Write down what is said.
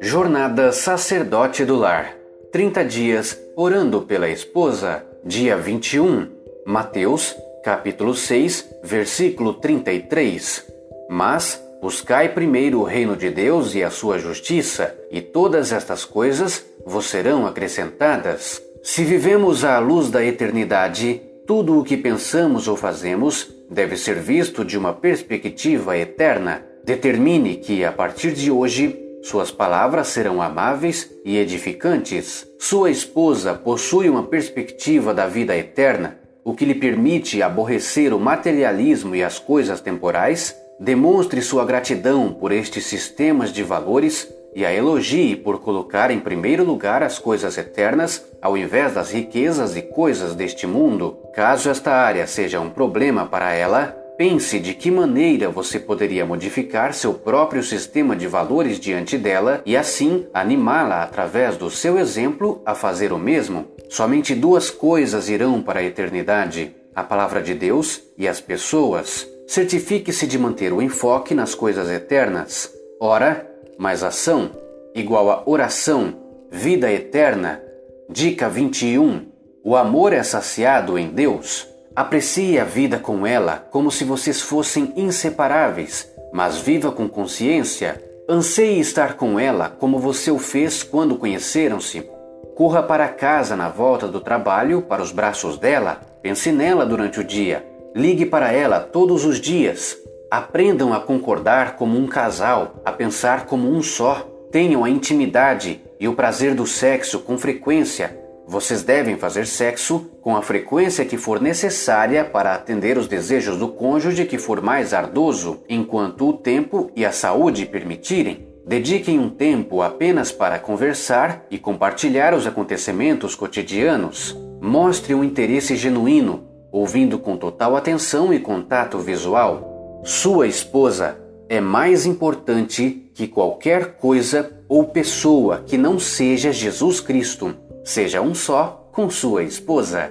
Jornada Sacerdote do Lar 30 dias orando pela esposa, dia 21, Mateus, capítulo 6, versículo 33. Mas buscai primeiro o reino de Deus e a sua justiça, e todas estas coisas vos serão acrescentadas. Se vivemos à luz da eternidade, tudo o que pensamos ou fazemos deve ser visto de uma perspectiva eterna. Determine que, a partir de hoje, suas palavras serão amáveis e edificantes. Sua esposa possui uma perspectiva da vida eterna, o que lhe permite aborrecer o materialismo e as coisas temporais. Demonstre sua gratidão por estes sistemas de valores e a elogie por colocar em primeiro lugar as coisas eternas ao invés das riquezas e coisas deste mundo. Caso esta área seja um problema para ela, Pense de que maneira você poderia modificar seu próprio sistema de valores diante dela e assim animá-la através do seu exemplo a fazer o mesmo. Somente duas coisas irão para a eternidade: a palavra de Deus e as pessoas. Certifique-se de manter o enfoque nas coisas eternas. Ora, mais ação, igual a oração, vida eterna. Dica 21. O amor é saciado em Deus. Aprecie a vida com ela como se vocês fossem inseparáveis, mas viva com consciência. Anseie estar com ela como você o fez quando conheceram-se. Corra para casa na volta do trabalho para os braços dela. Pense nela durante o dia. Ligue para ela todos os dias. Aprendam a concordar como um casal, a pensar como um só. Tenham a intimidade e o prazer do sexo com frequência vocês devem fazer sexo com a frequência que for necessária para atender os desejos do cônjuge que for mais ardoso, enquanto o tempo e a saúde permitirem. Dediquem um tempo apenas para conversar e compartilhar os acontecimentos cotidianos. Mostre um interesse genuíno, ouvindo com total atenção e contato visual. Sua esposa é mais importante que qualquer coisa ou pessoa que não seja Jesus Cristo. Seja um só com sua esposa.